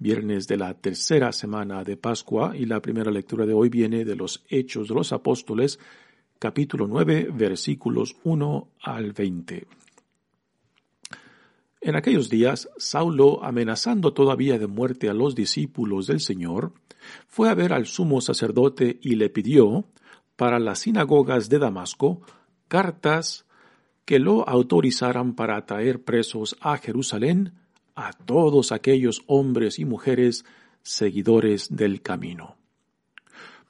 viernes de la tercera semana de Pascua y la primera lectura de hoy viene de los Hechos de los Apóstoles, capítulo 9, versículos 1 al 20. En aquellos días, Saulo, amenazando todavía de muerte a los discípulos del Señor, fue a ver al sumo sacerdote y le pidió, para las sinagogas de Damasco, cartas que lo autorizaran para traer presos a Jerusalén a todos aquellos hombres y mujeres seguidores del camino.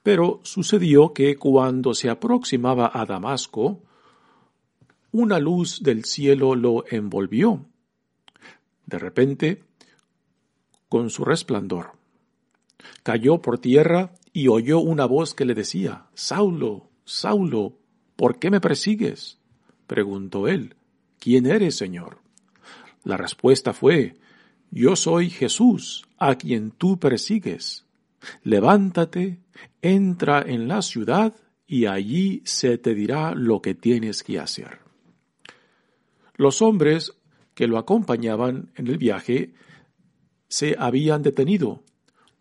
Pero sucedió que cuando se aproximaba a Damasco, una luz del cielo lo envolvió. De repente, con su resplandor, cayó por tierra y oyó una voz que le decía, Saulo, Saulo, ¿por qué me persigues? preguntó él, ¿quién eres, Señor? La respuesta fue, Yo soy Jesús, a quien tú persigues. Levántate, entra en la ciudad y allí se te dirá lo que tienes que hacer. Los hombres que lo acompañaban en el viaje se habían detenido,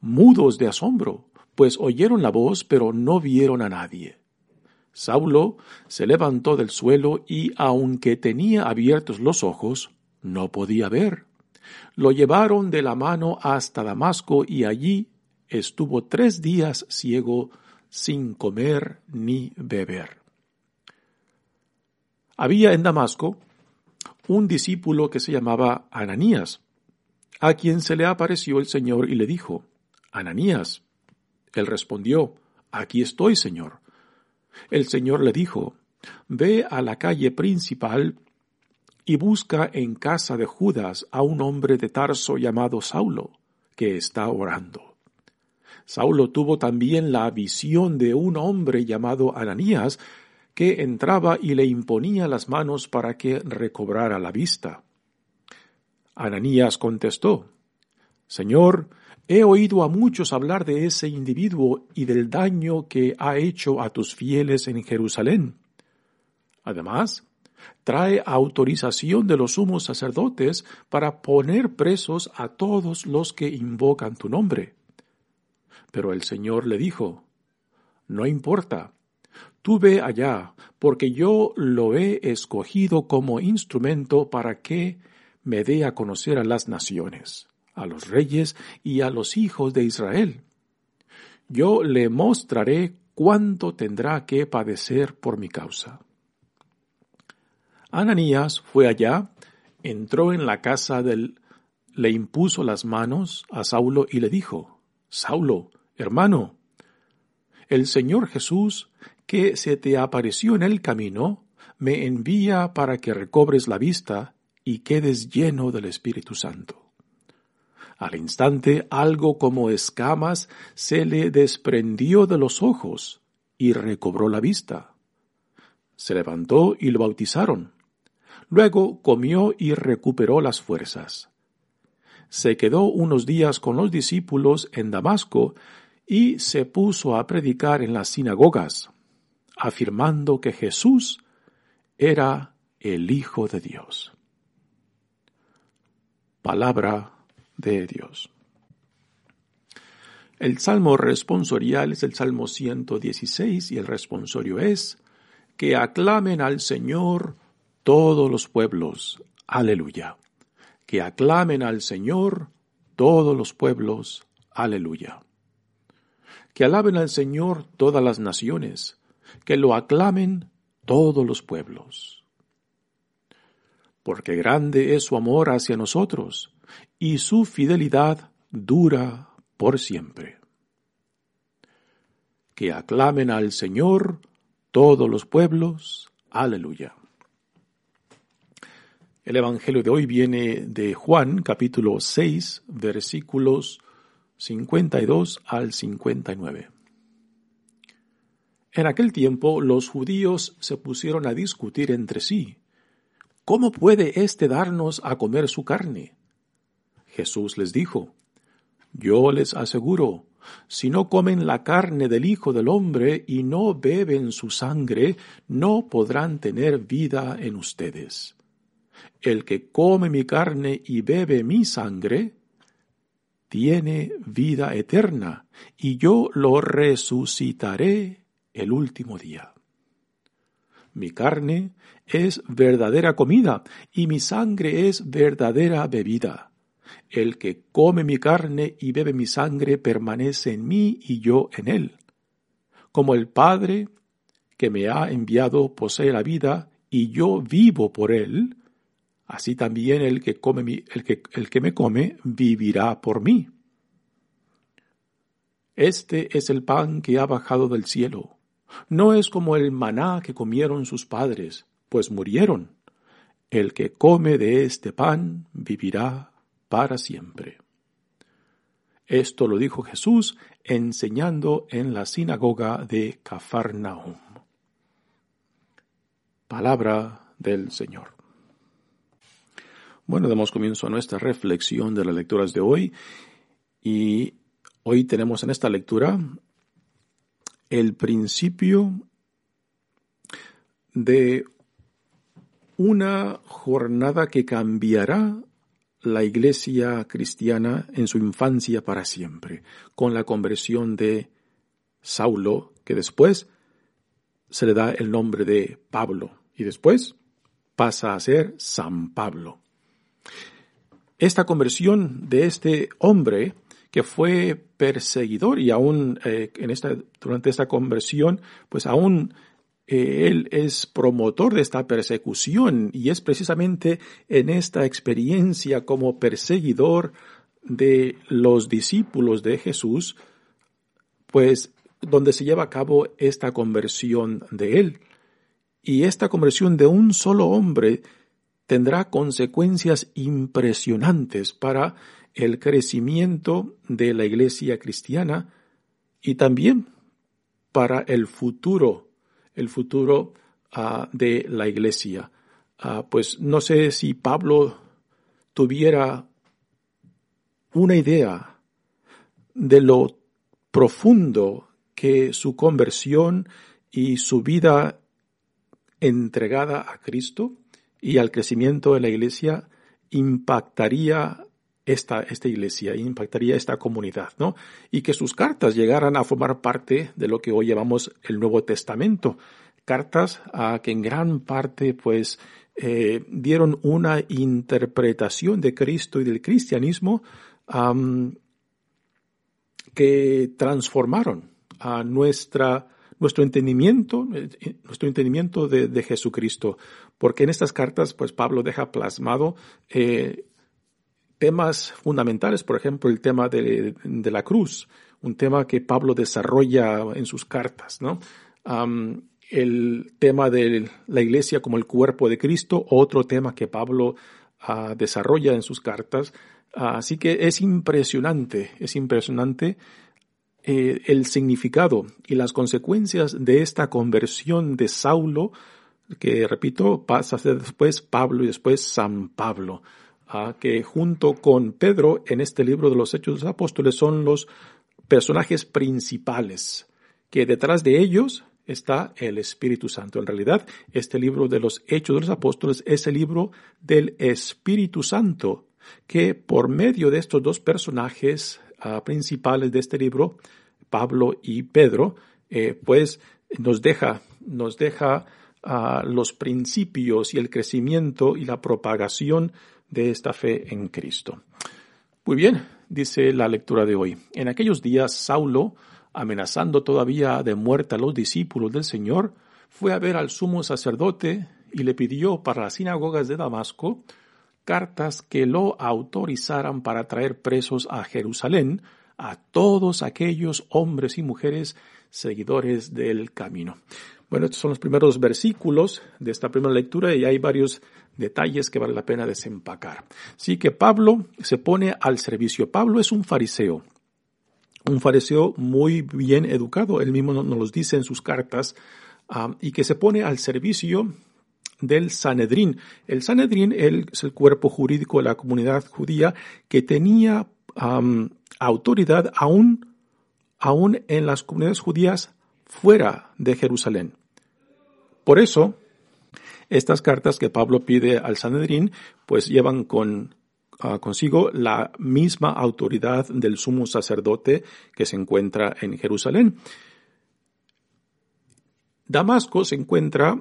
mudos de asombro, pues oyeron la voz pero no vieron a nadie. Saulo se levantó del suelo y, aunque tenía abiertos los ojos, no podía ver. Lo llevaron de la mano hasta Damasco y allí estuvo tres días ciego sin comer ni beber. Había en Damasco un discípulo que se llamaba Ananías, a quien se le apareció el Señor y le dijo, Ananías. Él respondió, Aquí estoy, Señor. El Señor le dijo, Ve a la calle principal y busca en casa de Judas a un hombre de Tarso llamado Saulo, que está orando. Saulo tuvo también la visión de un hombre llamado Ananías, que entraba y le imponía las manos para que recobrara la vista. Ananías contestó, Señor, He oído a muchos hablar de ese individuo y del daño que ha hecho a tus fieles en Jerusalén. Además, trae autorización de los sumos sacerdotes para poner presos a todos los que invocan tu nombre. Pero el Señor le dijo, No importa, tú ve allá, porque yo lo he escogido como instrumento para que me dé a conocer a las naciones a los reyes y a los hijos de Israel. Yo le mostraré cuánto tendrá que padecer por mi causa. Ananías fue allá, entró en la casa del, le impuso las manos a Saulo y le dijo, Saulo, hermano, el Señor Jesús, que se te apareció en el camino, me envía para que recobres la vista y quedes lleno del Espíritu Santo. Al instante algo como escamas se le desprendió de los ojos y recobró la vista. Se levantó y lo bautizaron. Luego comió y recuperó las fuerzas. Se quedó unos días con los discípulos en Damasco y se puso a predicar en las sinagogas, afirmando que Jesús era el Hijo de Dios. Palabra de Dios. El salmo responsorial es el Salmo 116 y el responsorio es, que aclamen al Señor todos los pueblos. Aleluya. Que aclamen al Señor todos los pueblos. Aleluya. Que alaben al Señor todas las naciones. Que lo aclamen todos los pueblos. Porque grande es su amor hacia nosotros y su fidelidad dura por siempre. Que aclamen al Señor todos los pueblos. Aleluya. El Evangelio de hoy viene de Juan capítulo 6 versículos 52 al 59. En aquel tiempo los judíos se pusieron a discutir entre sí. ¿Cómo puede éste darnos a comer su carne? Jesús les dijo, Yo les aseguro, si no comen la carne del Hijo del Hombre y no beben su sangre, no podrán tener vida en ustedes. El que come mi carne y bebe mi sangre, tiene vida eterna, y yo lo resucitaré el último día. Mi carne es verdadera comida, y mi sangre es verdadera bebida. El que come mi carne y bebe mi sangre permanece en mí y yo en él. Como el Padre que me ha enviado posee la vida y yo vivo por él, así también el que, come el que, el que me come vivirá por mí. Este es el pan que ha bajado del cielo. No es como el maná que comieron sus padres, pues murieron. El que come de este pan vivirá para siempre. Esto lo dijo Jesús enseñando en la sinagoga de Cafarnaum. Palabra del Señor. Bueno, damos comienzo a nuestra reflexión de las lecturas de hoy y hoy tenemos en esta lectura el principio de una jornada que cambiará la iglesia cristiana en su infancia para siempre, con la conversión de Saulo, que después se le da el nombre de Pablo y después pasa a ser San Pablo. Esta conversión de este hombre que fue perseguidor y aún eh, en esta, durante esta conversión, pues aún eh, él es promotor de esta persecución y es precisamente en esta experiencia como perseguidor de los discípulos de Jesús, pues donde se lleva a cabo esta conversión de él. Y esta conversión de un solo hombre tendrá consecuencias impresionantes para el crecimiento de la iglesia cristiana y también para el futuro el futuro ah, de la iglesia. Ah, pues no sé si Pablo tuviera una idea de lo profundo que su conversión y su vida entregada a Cristo y al crecimiento de la iglesia impactaría esta, esta iglesia, impactaría esta comunidad, ¿no? Y que sus cartas llegaran a formar parte de lo que hoy llamamos el Nuevo Testamento. Cartas a que en gran parte, pues, eh, dieron una interpretación de Cristo y del cristianismo que transformaron a nuestra, nuestro entendimiento, eh, nuestro entendimiento de, de, Jesucristo. Porque en estas cartas, pues Pablo deja plasmado eh, temas fundamentales, por ejemplo, el tema de, la cruz, un tema que Pablo desarrolla en sus cartas, ¿no? el tema de la iglesia como el cuerpo de Cristo, otro tema que Pablo ah, desarrolla en sus cartas. así que es impresionante, es impresionante eh, el significado y las consecuencias de esta conversión de Saulo, que repito, pasa después Pablo y después San Pablo que junto con Pedro en este libro de los Hechos de los Apóstoles son los personajes principales, que detrás de ellos está el Espíritu Santo. En realidad, este libro de los Hechos de los Apóstoles es el libro del Espíritu Santo, que por medio de estos dos personajes ah, principales de este libro, Pablo y Pedro, eh, pues nos deja, nos deja ah, los principios y el crecimiento y la propagación de esta fe en Cristo. Muy bien, dice la lectura de hoy. En aquellos días Saulo, amenazando todavía de muerte a los discípulos del Señor, fue a ver al sumo sacerdote y le pidió para las sinagogas de Damasco cartas que lo autorizaran para traer presos a Jerusalén a todos aquellos hombres y mujeres seguidores del camino. Bueno, estos son los primeros versículos de esta primera lectura y hay varios detalles que vale la pena desempacar. Sí que Pablo se pone al servicio. Pablo es un fariseo, un fariseo muy bien educado, él mismo nos lo dice en sus cartas, ah, y que se pone al servicio del Sanedrín. El Sanedrín es el cuerpo jurídico de la comunidad judía que tenía autoridad aún, aún en las comunidades judías fuera de Jerusalén. Por eso, estas cartas que Pablo pide al Sanedrín, pues llevan con, ah, consigo la misma autoridad del sumo sacerdote que se encuentra en Jerusalén. Damasco se encuentra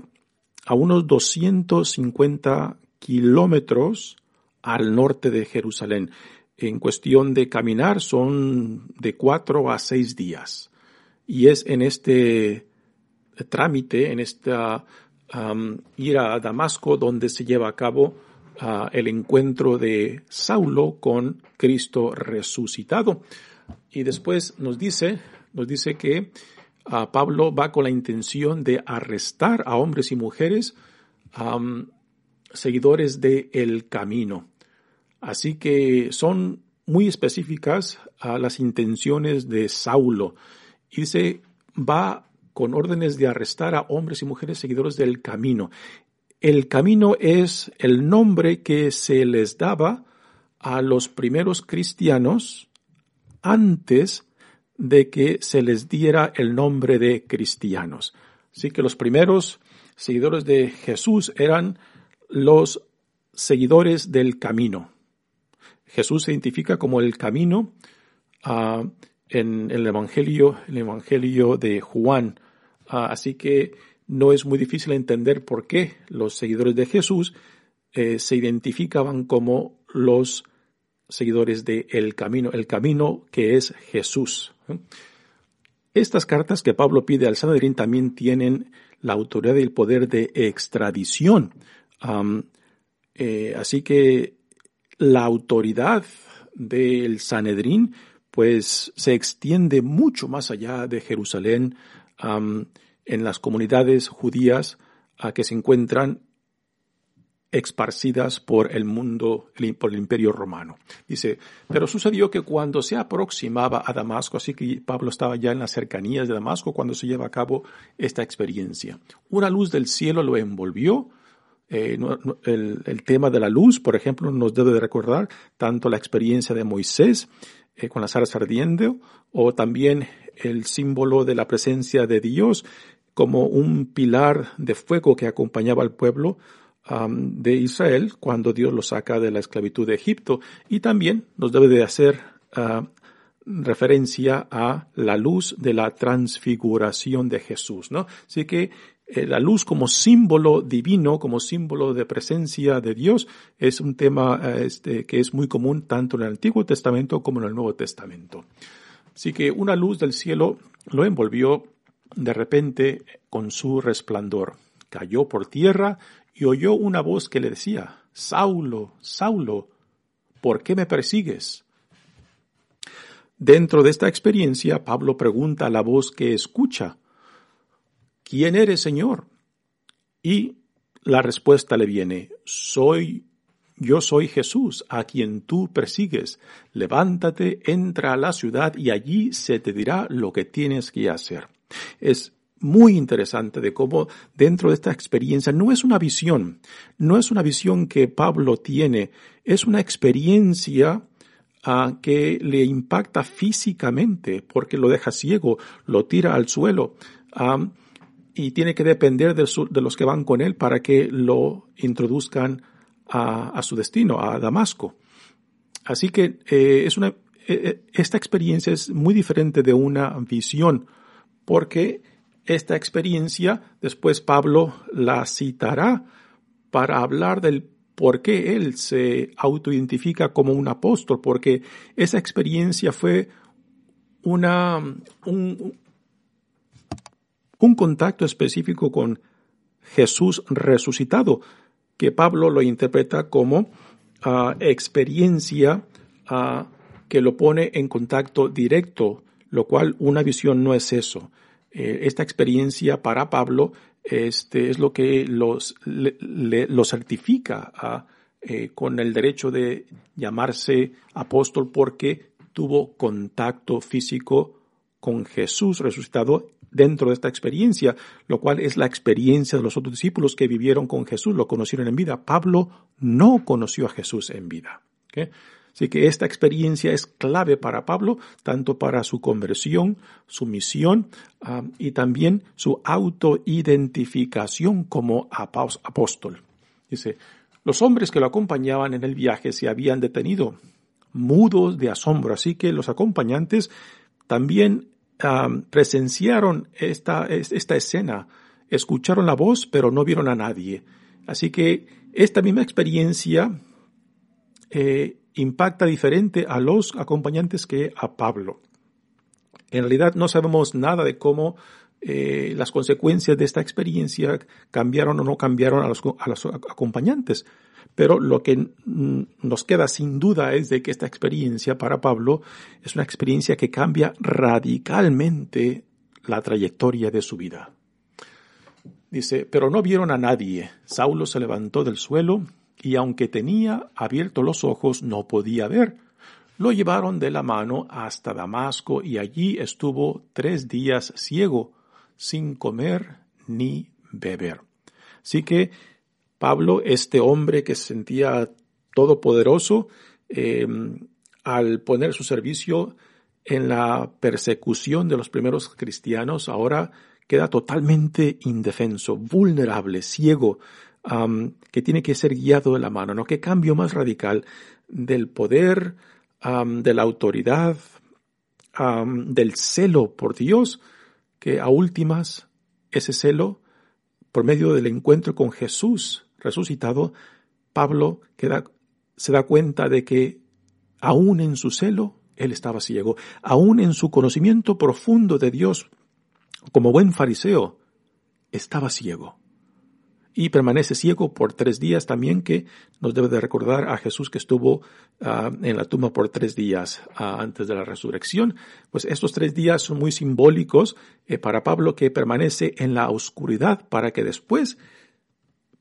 a unos 250 kilómetros al norte de Jerusalén. En cuestión de caminar son de cuatro a seis días. Y es en este trámite, en esta ir a Damasco, donde se lleva a cabo ah, el encuentro de Saulo con Cristo resucitado. Y después nos dice, nos dice que Pablo va con la intención de arrestar a hombres y mujeres seguidores de el camino. Así que son muy específicas a las intenciones de Saulo. Y dice, va con órdenes de arrestar a hombres y mujeres seguidores del camino. El camino es el nombre que se les daba a los primeros cristianos antes de que se les diera el nombre de cristianos. Así que los primeros seguidores de Jesús eran los seguidores del camino. Jesús se identifica como el camino ah, en, el Evangelio, el Evangelio de Juan. Ah, así que no es muy difícil entender por qué los seguidores de Jesús eh, se identificaban como los seguidores de camino, el camino que es Jesús. Estas cartas que Pablo pide al Sanedrín también tienen la autoridad y el poder de extradición. Eh, así que la autoridad del Sanedrín pues se extiende mucho más allá de Jerusalén en las comunidades judías que se encuentran esparcidas por el mundo, por el imperio romano. Dice, pero sucedió que cuando se aproximaba a Damasco, así que Pablo estaba ya en las cercanías de Damasco cuando se lleva a cabo esta experiencia. Una luz del cielo lo envolvió. Eh, el, tema de la luz, por ejemplo, nos debe de recordar tanto la experiencia de Moisés eh, con las aras ardiendo o también el símbolo de la presencia de Dios como un pilar de fuego que acompañaba al pueblo de Israel cuando Dios lo saca de la esclavitud de Egipto y también nos debe de hacer ah, referencia a la luz de la transfiguración de Jesús, ¿no? Así que la luz como símbolo divino, como símbolo de presencia de Dios, es un tema eh, este, que es muy común tanto en el Antiguo Testamento como en el Nuevo Testamento. Así que una luz del cielo lo envolvió de repente con su resplandor. Cayó por tierra y oyó una voz que le decía, Saulo, Saulo, ¿por qué me persigues? Dentro de esta experiencia, Pablo pregunta a la voz que escucha, ¿quién eres, Señor? Y la respuesta le viene, soy, yo soy Jesús, a quien tú persigues. Levántate, entra a la ciudad y allí se te dirá lo que tienes que hacer. Es muy interesante de cómo dentro de esta experiencia no es una visión, no es una visión que Pablo tiene, es una experiencia uh, que le impacta físicamente porque lo deja ciego, lo tira al suelo um, y tiene que depender de, de, los que van con él para que lo introduzcan a, a su destino, a Damasco. Así que eh, es una, eh, eh, esta experiencia es muy diferente de una visión porque esta experiencia, después Pablo la citará para hablar del por qué él se autoidentifica como un apóstol, porque esa experiencia fue una, un, un contacto específico con Jesús resucitado, que Pablo lo interpreta como uh, experiencia uh, que lo pone en contacto directo, lo cual una visión no es eso. Eh, esta experiencia para Pablo este, es lo que los, lo certifica a, eh, con el derecho de llamarse apóstol porque tuvo contacto físico con Jesús resucitado dentro de esta experiencia, lo cual es la experiencia de los otros discípulos que vivieron con Jesús, lo conocieron en vida. Pablo no conoció a Jesús en vida. Así que esta experiencia es clave para Pablo, tanto para su conversión, su misión ah, y también su autoidentificación como apóstol. Dice, los hombres que lo acompañaban en el viaje se habían detenido, mudos de asombro, así que los acompañantes también presenciaron esta, esta escena, escucharon la voz, pero no vieron a nadie. Así que esta misma experiencia eh, impacta diferente a los acompañantes que a Pablo. En realidad no sabemos nada de cómo eh, las consecuencias de esta experiencia cambiaron o no cambiaron a los, a los acompañantes. Pero lo que nos queda sin duda es de que esta experiencia para Pablo es una experiencia que cambia radicalmente la trayectoria de su vida. Dice, pero no vieron a nadie. Saulo se levantó del suelo y aunque tenía abiertos los ojos no podía ver. Lo llevaron de la mano hasta Damasco y allí estuvo tres días ciego, sin comer ni beber. Así que Pablo, este hombre que se sentía todopoderoso, em, al poner su servicio en la persecución de los primeros cristianos, ahora queda totalmente indefenso, vulnerable, ciego, que tiene que ser guiado de la mano, ¿no? Qué cambio más radical del poder, de la autoridad, del celo por Dios, que a últimas ese celo, por medio del encuentro con Jesús, resucitado, Pablo se da cuenta de que aún en su celo él estaba ciego, aún en su conocimiento profundo de Dios, como buen fariseo, estaba ciego. Y permanece ciego por tres días también, que nos debe de recordar a Jesús que estuvo ah, en la tumba por tres días ah, antes de la resurrección. Pues estos tres días son muy simbólicos eh, para Pablo que permanece en la oscuridad para que después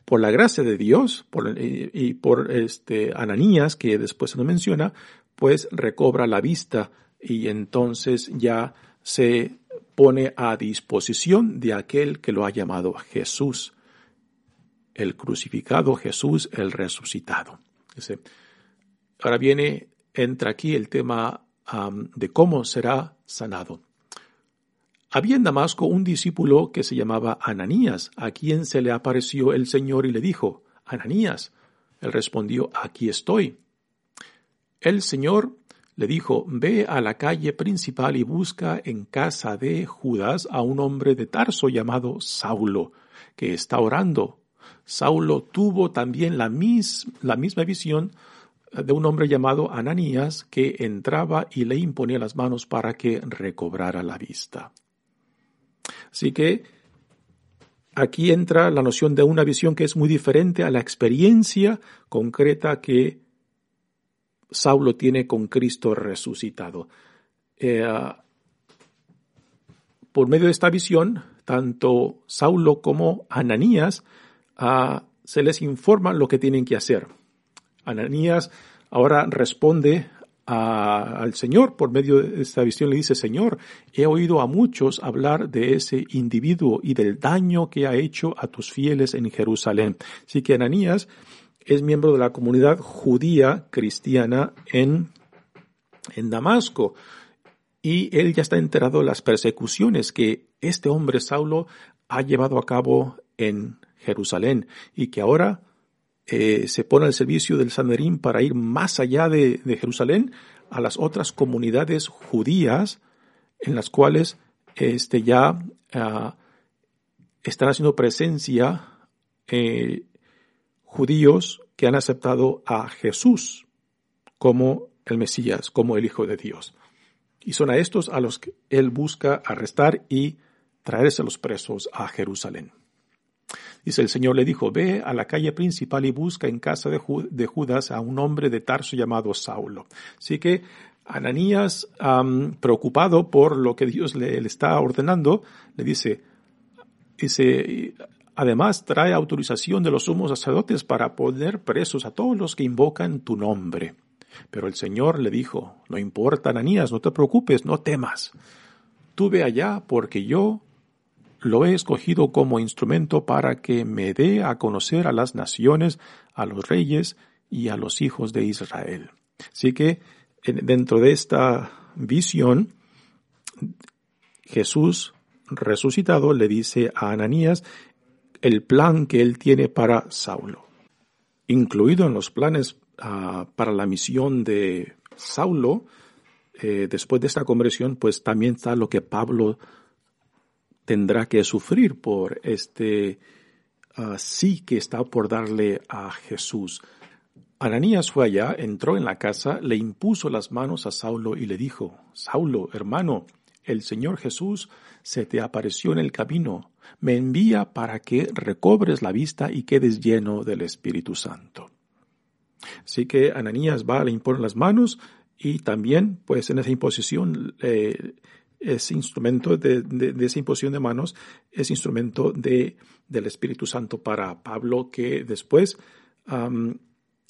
por la gracia de Dios y, por este Ananías, que después se nos menciona, pues recobra la vista y entonces ya se pone a disposición de aquel que lo ha llamado Jesús, el crucificado Jesús, el resucitado. Ahora viene, entra aquí el tema de cómo será sanado. Había en Damasco un discípulo que se llamaba Ananías, a quien se le apareció el Señor y le dijo, Ananías. Él respondió, aquí estoy. El Señor le dijo, ve a la calle principal y busca en casa de Judas a un hombre de Tarso llamado Saulo, que está orando. Saulo tuvo también la, la misma visión de un hombre llamado Ananías que entraba y le imponía las manos para que recobrara la vista. Así que aquí entra la noción de una visión que es muy diferente a la experiencia concreta que Saulo tiene con Cristo resucitado. Eh, por medio de esta visión, tanto Saulo como Ananías se les informa lo que tienen que hacer. Ananías ahora responde al Señor por medio de esta visión. Le dice, Señor, he oído a muchos hablar de ese individuo y del daño que ha hecho a tus fieles en Jerusalén. Así que Ananías es miembro de la comunidad judía cristiana en, en Damasco. Y él ya está enterado de las persecuciones que este hombre Saulo ha llevado a cabo en Jerusalén y que ahora eh, se pone al servicio del Sanderín para ir más allá de, Jerusalén a las otras comunidades judías en las cuales este, ya ah, están haciendo presencia eh, judíos que han aceptado a Jesús como el Mesías, como el Hijo de Dios. Y son a estos a los que él busca arrestar y traerse los presos a Jerusalén. Dice, el Señor le dijo, ve a la calle principal y busca en casa de, Judas a un hombre de Tarso llamado Saulo. Así que Ananías, preocupado por lo que Dios le, está ordenando, le dice, dice, además trae autorización de los sumos sacerdotes para poner presos a todos los que invocan tu nombre. Pero el Señor le dijo, no importa, Ananías, no te preocupes, no temas. Tú ve allá porque yo lo he escogido como instrumento para que me dé a conocer a las naciones, a los reyes y a los hijos de Israel. Así que dentro de esta visión, Jesús resucitado le dice a Ananías el plan que él tiene para Saulo. Incluido en los planes ah, para la misión de Saulo, eh, después de esta conversión, pues también está lo que Pablo tendrá que sufrir por este ah, sí que está por darle a Jesús. Ananías fue allá, entró en la casa, le impuso las manos a Saulo y le dijo, Saulo, hermano, el Señor Jesús se te apareció en el camino, me envía para que recobres la vista y quedes lleno del Espíritu Santo. Así que Ananías va, le impone las manos y también, pues en esa imposición eh, es instrumento de, esa imposición de manos, es instrumento de, del Espíritu Santo para Pablo, que después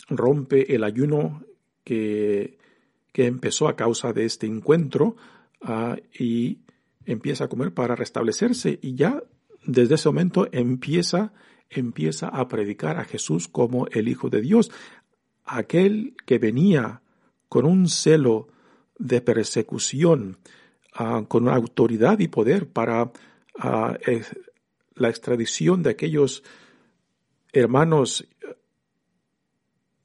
rompe el ayuno que, que, empezó a causa de este encuentro ah, y empieza a comer para restablecerse. Y ya desde ese momento empieza, empieza a predicar a Jesús como el Hijo de Dios, aquel que venía con un celo de persecución, Ah, con autoridad y poder para ah, la extradición de aquellos hermanos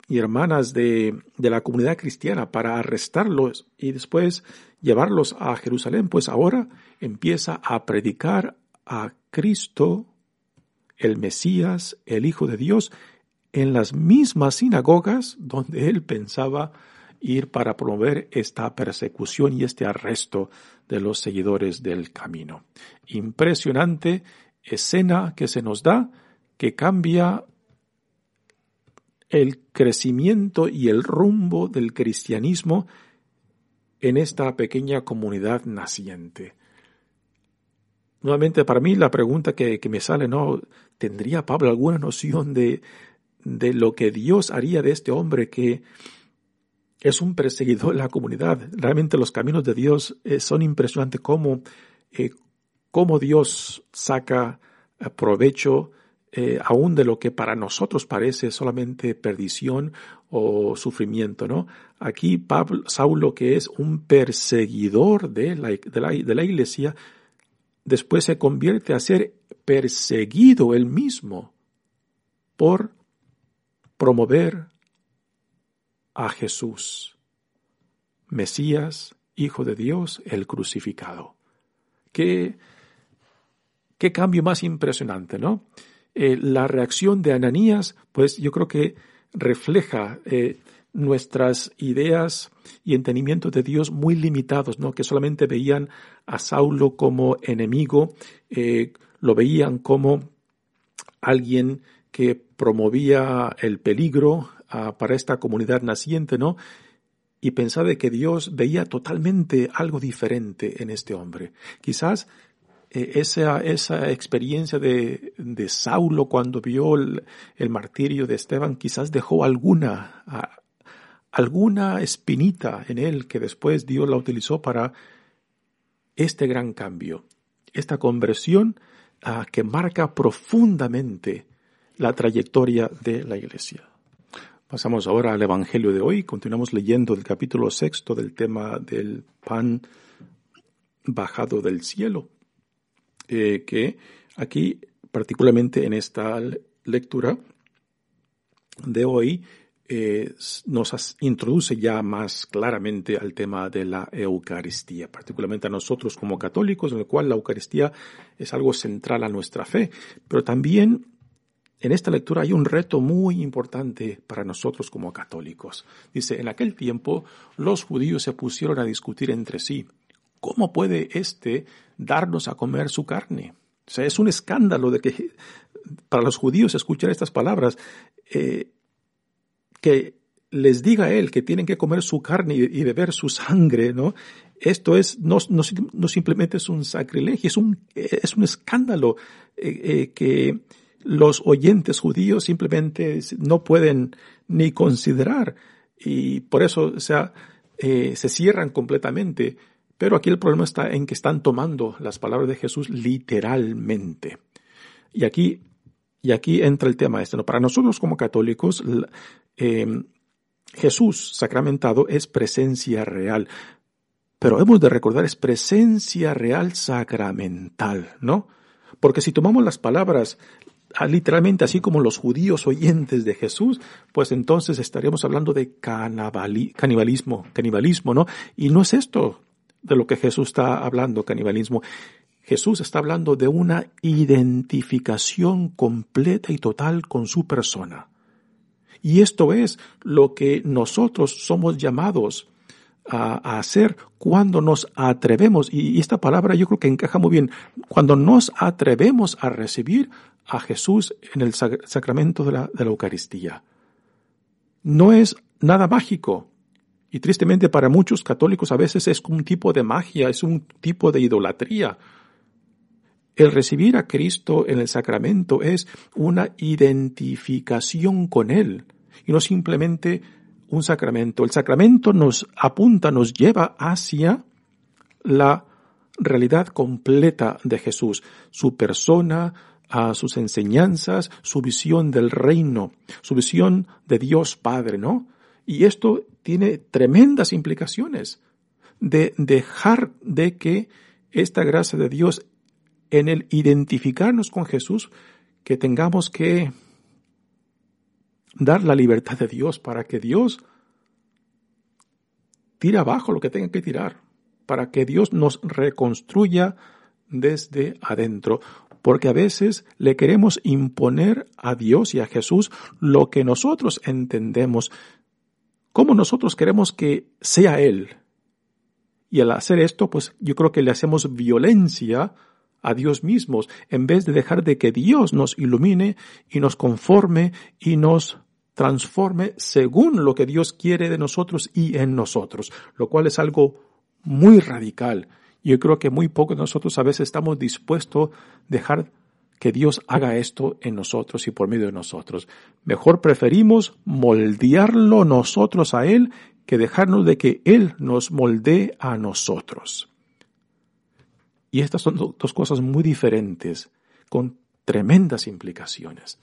y hermanas de, de, la comunidad cristiana para arrestarlos y después llevarlos a Jerusalén, pues ahora empieza a predicar a Cristo, el Mesías, el Hijo de Dios, en las mismas sinagogas donde él pensaba ir para promover esta persecución y este arresto de los seguidores del camino. Impresionante escena que se nos da que cambia el crecimiento y el rumbo del cristianismo en esta pequeña comunidad naciente. Nuevamente, para mí la pregunta que, me sale, ¿no? ¿Tendría Pablo alguna noción de, de lo que Dios haría de este hombre que es un perseguidor de la comunidad. Realmente los caminos de Dios eh, son impresionantes cómo, eh, cómo Dios saca eh, provecho aún de lo que para nosotros parece solamente perdición o sufrimiento, ¿no? Aquí Pablo, Saulo, que es un perseguidor de la, de la, de la iglesia, después se convierte a ser perseguido él mismo por promover a Jesús, Mesías, Hijo de Dios, el crucificado. Qué, qué cambio más impresionante, ¿no? Eh, la reacción de Ananías, pues yo creo que refleja eh, nuestras ideas y entendimientos de Dios muy limitados, ¿no? Que solamente veían a Saulo como enemigo, eh, lo veían como alguien que promovía el peligro, para esta comunidad naciente, ¿no? Y pensaba de que Dios veía totalmente algo diferente en este hombre. Quizás eh, esa, esa experiencia de, de Saulo cuando vio el, martirio de Esteban quizás dejó alguna, alguna espinita en él que después Dios la utilizó para este gran cambio, esta conversión ah, que marca profundamente la trayectoria de la iglesia. Pasamos ahora al Evangelio de hoy. Continuamos leyendo el capítulo sexto del tema del pan bajado del cielo, eh, que aquí, particularmente en esta lectura de hoy, eh, nos introduce ya más claramente al tema de la Eucaristía, particularmente a nosotros como católicos, en el cual la Eucaristía es algo central a nuestra fe, pero también en esta lectura hay un reto muy importante para nosotros como católicos. Dice, en aquel tiempo los judíos se pusieron a discutir entre sí, ¿cómo puede éste darnos a comer su carne? O sea, es un escándalo de que para los judíos escuchar estas palabras, eh, que les diga él que tienen que comer su carne y, beber su sangre, ¿no? Esto es, no, no, simplemente es un sacrilegio, es un, es un escándalo eh, eh, que los oyentes judíos simplemente no pueden ni considerar. y por eso o sea, eh, se cierran completamente. Pero aquí el problema está en que están tomando las palabras de Jesús literalmente. Y aquí, y aquí entra el tema este. ¿no? Para nosotros como católicos, eh, Jesús sacramentado es presencia real. Pero hemos de recordar, es presencia real sacramental, ¿no? Porque si tomamos las palabras literalmente así como los judíos oyentes de Jesús, pues entonces estaríamos hablando de canibalismo, canibalismo, ¿no? Y no es esto de lo que Jesús está hablando, canibalismo. Jesús está hablando de una identificación completa y total con su persona. Y esto es lo que nosotros somos llamados a, hacer cuando nos atrevemos, y esta palabra yo creo que encaja muy bien, cuando nos atrevemos a recibir a Jesús en el sacramento de la, de la Eucaristía. No es nada mágico, y tristemente para muchos católicos a veces es un tipo de magia, es un tipo de idolatría. El recibir a Cristo en el sacramento es una identificación con Él y no simplemente un sacramento. El sacramento nos apunta, nos lleva hacia la realidad completa de Jesús, su persona, a sus enseñanzas, su visión del reino, su visión de Dios Padre, ¿no? Y esto tiene tremendas implicaciones de dejar de que esta gracia de Dios en el identificarnos con Jesús, que tengamos que dar la libertad de Dios para que Dios tire abajo lo que tenga que tirar, para que Dios nos reconstruya desde adentro, porque a veces le queremos imponer a Dios y a Jesús lo que nosotros entendemos, como nosotros queremos que sea Él. Y al hacer esto, pues yo creo que le hacemos violencia a Dios mismos, en vez de dejar de que Dios nos ilumine y nos conforme y nos transforme según lo que Dios quiere de nosotros y en nosotros, lo cual es algo muy radical. Yo creo que muy poco nosotros a veces estamos dispuestos a dejar que Dios haga esto en nosotros y por medio de nosotros. Mejor preferimos moldearlo nosotros a Él que dejarnos de que Él nos moldee a nosotros. Y estas son dos cosas muy diferentes, con tremendas implicaciones.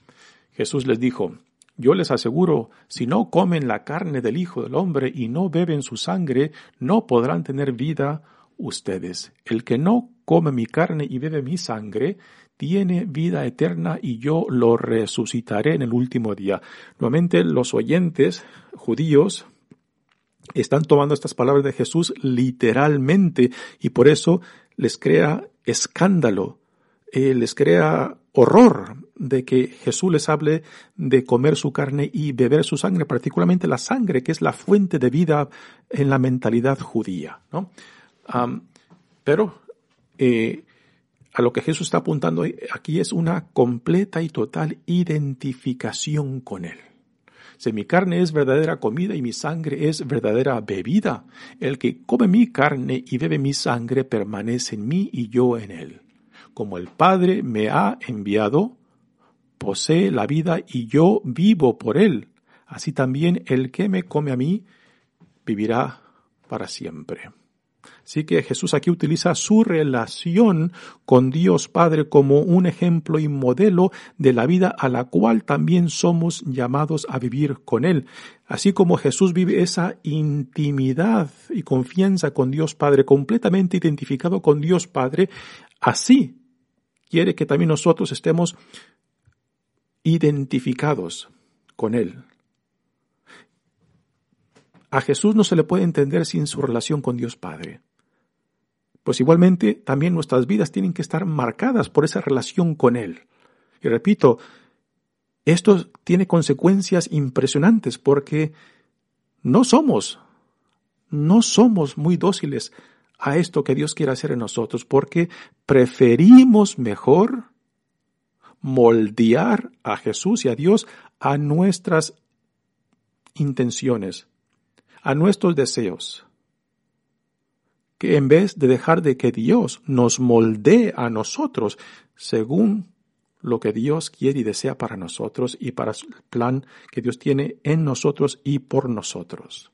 Jesús les dijo, yo les aseguro, si no comen la carne del Hijo del Hombre y no beben su sangre, no podrán tener vida ustedes. El que no come mi carne y bebe mi sangre, tiene vida eterna y yo lo resucitaré en el último día. Nuevamente los oyentes judíos están tomando estas palabras de Jesús literalmente y por eso les crea escándalo, eh, les crea horror de que Jesús les hable de comer su carne y beber su sangre, particularmente la sangre, que es la fuente de vida en la mentalidad judía. ¿no? Pero eh, a lo que Jesús está apuntando aquí es una completa y total identificación con Él. Si mi carne es verdadera comida y mi sangre es verdadera bebida, el que come mi carne y bebe mi sangre permanece en mí y yo en él. Como el Padre me ha enviado, posee la vida y yo vivo por él. Así también el que me come a mí vivirá para siempre. Así que Jesús aquí utiliza su relación con Dios Padre como un ejemplo y modelo de la vida a la cual también somos llamados a vivir con Él. Así como Jesús vive esa intimidad y confianza con Dios Padre, completamente identificado con Dios Padre, así quiere que también nosotros estemos identificados con Él. A Jesús no se le puede entender sin su relación con Dios Padre. Pues igualmente también nuestras vidas tienen que estar marcadas por esa relación con Él. Y repito, esto tiene consecuencias impresionantes porque no somos, no somos muy dóciles a esto que Dios quiere hacer en nosotros porque preferimos mejor moldear a Jesús y a Dios a nuestras intenciones, a nuestros deseos, que en vez de dejar de que Dios nos moldee a nosotros según lo que Dios quiere y desea para nosotros y para el plan que Dios tiene en nosotros y por nosotros.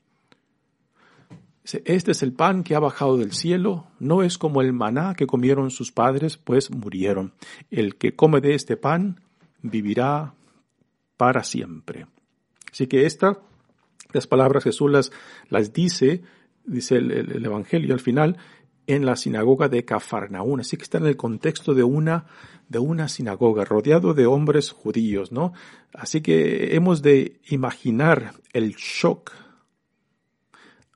Este es el pan que ha bajado del cielo, no es como el maná que comieron sus padres, pues murieron. El que come de este pan vivirá para siempre. Así que estas las palabras Jesús las, dice, dice el, Evangelio al final, en la sinagoga de Cafarnaún. Así que está en el contexto de una, de una sinagoga, rodeado de hombres judíos, ¿no? Así que hemos de imaginar el shock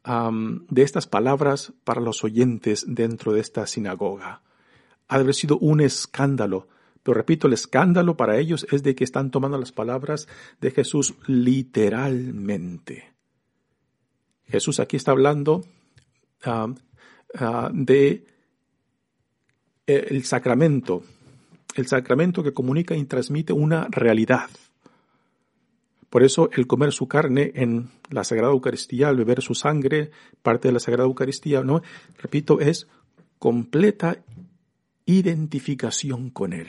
de estas palabras para los oyentes dentro de esta sinagoga. Ha de haber sido un escándalo. Pero repito, el escándalo para ellos es de que están tomando las palabras de Jesús literalmente. Jesús aquí está hablando de eh, el sacramento, el sacramento que comunica y transmite una realidad. Por eso el comer su carne en la Sagrada Eucaristía, al beber su sangre, parte de la Sagrada Eucaristía, ¿no? Repito, es completa identificación con Él.